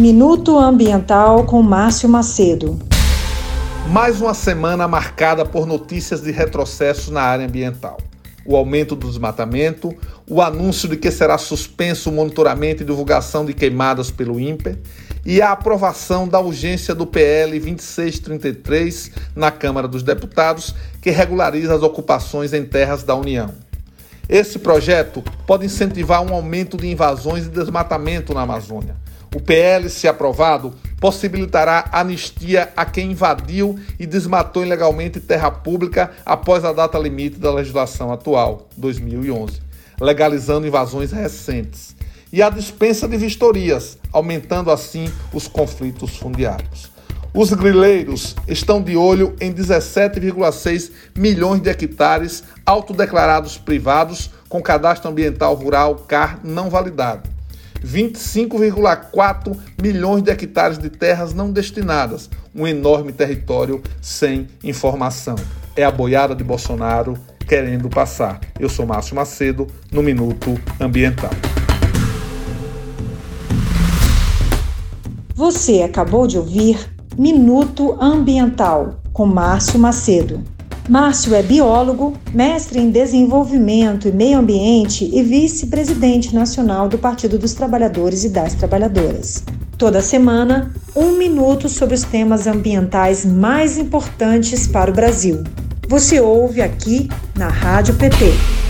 Minuto Ambiental com Márcio Macedo. Mais uma semana marcada por notícias de retrocesso na área ambiental. O aumento do desmatamento, o anúncio de que será suspenso o monitoramento e divulgação de queimadas pelo INPE e a aprovação da urgência do PL 2633 na Câmara dos Deputados, que regulariza as ocupações em terras da União. Esse projeto pode incentivar um aumento de invasões e desmatamento na Amazônia. O PL, se aprovado, possibilitará anistia a quem invadiu e desmatou ilegalmente terra pública após a data limite da legislação atual, 2011, legalizando invasões recentes e a dispensa de vistorias, aumentando assim os conflitos fundiários. Os grileiros estão de olho em 17,6 milhões de hectares autodeclarados privados com cadastro ambiental rural CAR não validado. 25,4 milhões de hectares de terras não destinadas, um enorme território sem informação. É a boiada de Bolsonaro querendo passar. Eu sou Márcio Macedo, no Minuto Ambiental. Você acabou de ouvir Minuto Ambiental com Márcio Macedo. Márcio é biólogo, mestre em desenvolvimento e meio ambiente e vice-presidente nacional do Partido dos Trabalhadores e das Trabalhadoras. Toda semana, um minuto sobre os temas ambientais mais importantes para o Brasil. Você ouve aqui na Rádio PT.